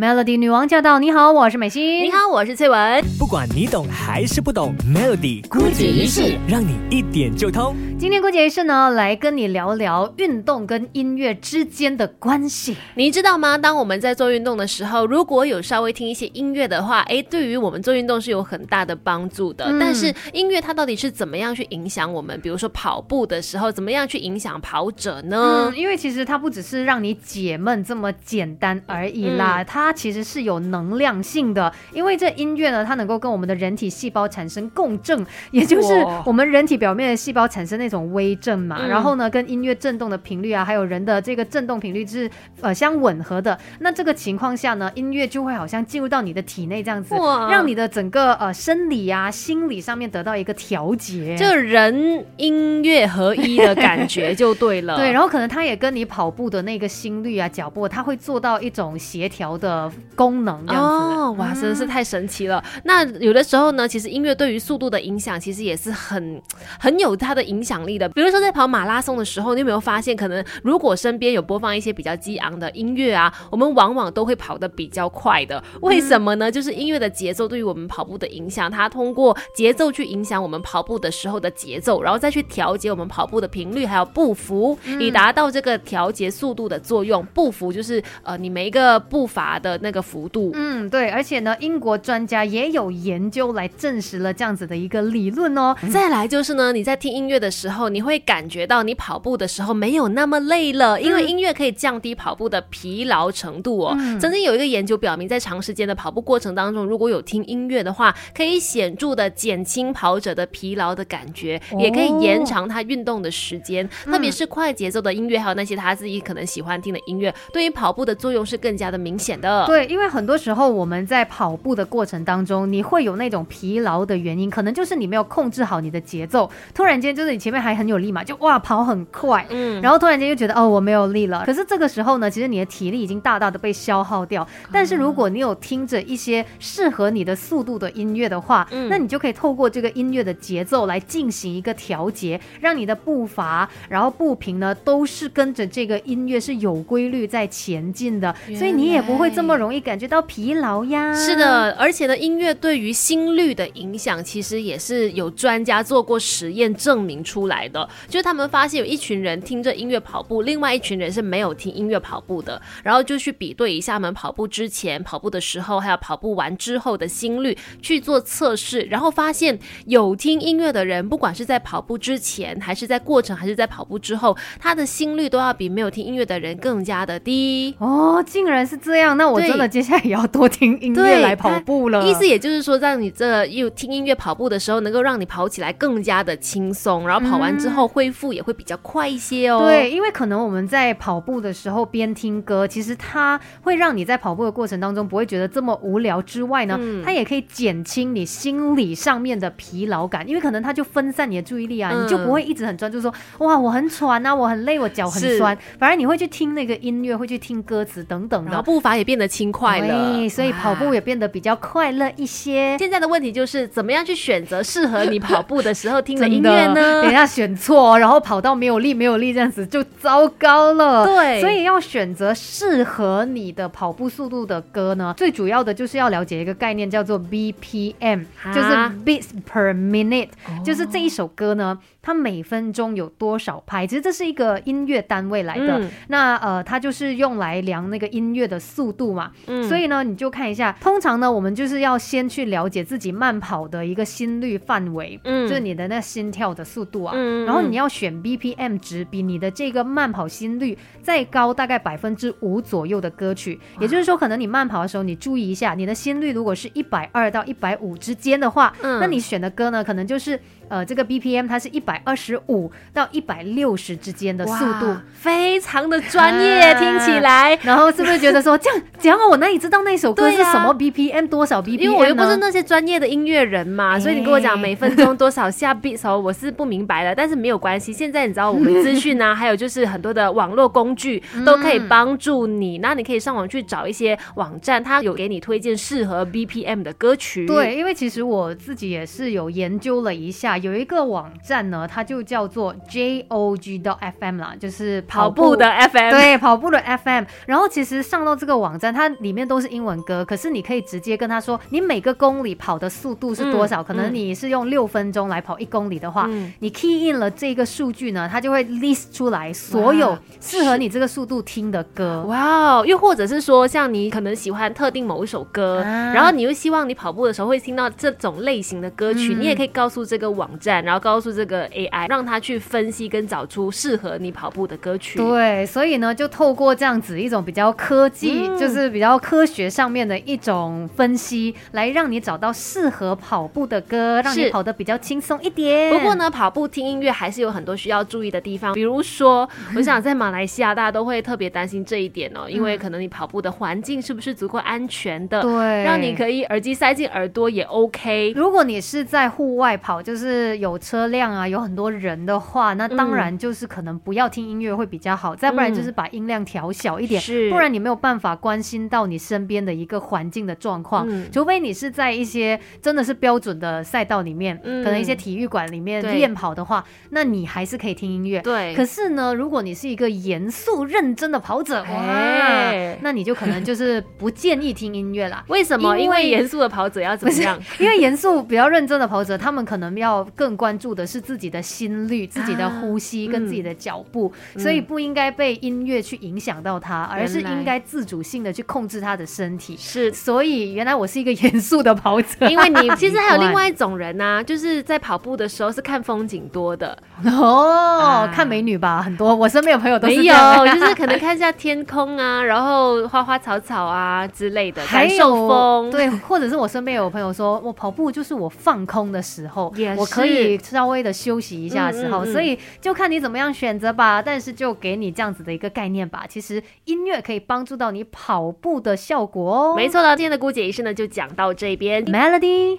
Melody 女王驾到！你好，我是美心。你好，我是翠文。不管你懂还是不懂，Melody 姑姐一式让你一点就通。今天姑姐一式呢，来跟你聊聊运动跟音乐之间的关系。你知道吗？当我们在做运动的时候，如果有稍微听一些音乐的话，哎，对于我们做运动是有很大的帮助的。但是音乐它到底是怎么样去影响我们？比如说跑步的时候，怎么样去影响跑者呢？嗯，因为其实它不只是让你解闷这么简单而已啦，它。它其实是有能量性的，因为这音乐呢，它能够跟我们的人体细胞产生共振，也就是我们人体表面的细胞产生那种微震嘛。然后呢，跟音乐震动的频率啊，还有人的这个震动频率是呃相吻合的。那这个情况下呢，音乐就会好像进入到你的体内这样子，让你的整个呃生理啊、心理上面得到一个调节，这人音乐合一的感觉就对了。对，然后可能它也跟你跑步的那个心率啊、脚步，它会做到一种协调的。功能这样子哦，哇，真的是太神奇了。那有的时候呢，其实音乐对于速度的影响，其实也是很很有它的影响力的。比如说在跑马拉松的时候，你有没有发现，可能如果身边有播放一些比较激昂的音乐啊，我们往往都会跑得比较快的。为什么呢？就是音乐的节奏对于我们跑步的影响，它通过节奏去影响我们跑步的时候的节奏，然后再去调节我们跑步的频率还有步幅，以达到这个调节速度的作用。步幅就是呃，你每一个步伐的。的那个幅度，嗯，对，而且呢，英国专家也有研究来证实了这样子的一个理论哦。再来就是呢，你在听音乐的时候，你会感觉到你跑步的时候没有那么累了，因为音乐可以降低跑步的疲劳程度哦。曾经有一个研究表明，在长时间的跑步过程当中，如果有听音乐的话，可以显著的减轻跑者的疲劳的感觉，也可以延长他运动的时间。特别是快节奏的音乐，还有那些他自己可能喜欢听的音乐，对于跑步的作用是更加的明显的。对，因为很多时候我们在跑步的过程当中，你会有那种疲劳的原因，可能就是你没有控制好你的节奏。突然间，就是你前面还很有力嘛，就哇跑很快，嗯，然后突然间又觉得哦我没有力了。可是这个时候呢，其实你的体力已经大大的被消耗掉。但是如果你有听着一些适合你的速度的音乐的话，嗯那你就可以透过这个音乐的节奏来进行一个调节，让你的步伐然后步频呢都是跟着这个音乐是有规律在前进的，所以你也不会这么。容易感觉到疲劳呀？是的，而且呢，音乐对于心率的影响，其实也是有专家做过实验证明出来的。就是他们发现有一群人听着音乐跑步，另外一群人是没有听音乐跑步的，然后就去比对一下他们跑步之前、跑步的时候，还有跑步完之后的心率去做测试，然后发现有听音乐的人，不管是在跑步之前，还是在过程，还是在跑步之后，他的心率都要比没有听音乐的人更加的低。哦，竟然是这样，那我。我真的接下来也要多听音乐来跑步了。意思也就是说，让你这又听音乐跑步的时候，能够让你跑起来更加的轻松，然后跑完之后恢复也会比较快一些哦。对，因为可能我们在跑步的时候边听歌，其实它会让你在跑步的过程当中不会觉得这么无聊之外呢，它也可以减轻你心理上面的疲劳感，因为可能它就分散你的注意力啊，你就不会一直很专注说哇我很喘啊，我很累，我脚很酸，反而你会去听那个音乐，会去听歌词等等的，步伐也变得。轻快了，所以跑步也变得比较快乐一些。现在的问题就是怎么样去选择适合你跑步的时候听的 音乐呢？等下选错，然后跑到没有力、没有力这样子就糟糕了。对，所以要选择适合你的跑步速度的歌呢，最主要的就是要了解一个概念，叫做 BPM，就是 beats per minute，就是这一首歌呢。它每分钟有多少拍？其实这是一个音乐单位来的。那呃，它就是用来量那个音乐的速度嘛。嗯。所以呢，你就看一下，通常呢，我们就是要先去了解自己慢跑的一个心率范围，嗯，就是你的那心跳的速度啊。嗯。然后你要选 BPM 值比你的这个慢跑心率再高大概百分之五左右的歌曲。也就是说，可能你慢跑的时候，你注意一下，你的心率如果是一百二到一百五之间的话，嗯，那你选的歌呢，可能就是呃，这个 BPM 它是一百。二十五到一百六十之间的速度，非常的专业，听起来。然后是不是觉得说这样讲我哪里知道那首歌是什么 BPM 多少 BPM？因为我又不是那些专业的音乐人嘛，所以你跟我讲每分钟多少下 beat 时候，我是不明白的。但是没有关系，现在你知道我们资讯啊，还有就是很多的网络工具都可以帮助你。那你可以上网去找一些网站，它有给你推荐适合 BPM 的歌曲。对，因为其实我自己也是有研究了一下，有一个网站呢，它就叫做 jog dot fm 啦，就是跑步的 FM，对，跑步的 FM。然后其实上到这个网站，它里面都是英文歌，可是你可以直接跟他说，你每个公里跑的速度是多少？嗯可能你是用六分钟来跑一公里的话，嗯你 key in 了这个数据呢，它就会 list 出来所有适合你这个速度听的歌。哇哦！又或者是说，像你可能喜欢特定某一首歌，啊然后你又希望你跑步的时候会听到这种类型的歌曲，嗯你也可以告诉这个网站，然后告诉这个 AI，让它去分析跟找出适合你跑步的歌曲。对，所以呢，就透过这样子一种比较科技，嗯就是比较科学上面的一种分析，来让你找到适合跑步的歌，让你跑得比较轻松一点。不过，呢，跑步听音乐还是有很多需要注意的地方，比如说，我想在马来西亚大家都会特别担心这一点哦，因为可能你跑步的环境是不是足够安全的，对，让你可以耳机塞进耳朵也 OK。如果你是在户外跑，就是有车辆啊，有很多人的话，那当然就是可能不要听音乐会比较好，再不然就是把音量调小一点，是不然你没有办法关心到你身边的一个环境的状况。嗯除非你是在一些真的是标准的赛道里面，嗯可能一些体育馆里面练跑的话，那你还是可以听音乐。对，可是呢，如果你是一个严肃认真的跑者，哇哎，那你就可能就是不建议听音乐啦。为什么？因为严肃的跑者要怎么样？因为严肃、比较认真的跑者，他们可能要更关注的是自己的心率、自己的呼吸跟自己的脚步，嗯所以不应该被音乐去影响到他，而是应该自主性的去控制他的身体。是。所以原来我是一个严肃的跑者，因为你 其实还有另外一种人呐、就是在跑步的时候是看风景多的，哦，啊。看美女吧，很多我身边有朋友都没有是这样，就是可能 看一下天空啊，然后花花草草啊之类的，还感受有风。对，或者是我身边有朋友说，我跑步就是我放空的时候也，我可是以稍微的休息一下的时候，所以就看你怎么样选择吧。但是就给你这样子的一个概念吧，其实音乐可以帮助到你跑步的效果哦。没错了，今天的姑姐仪式呢就讲到这边。，Melody。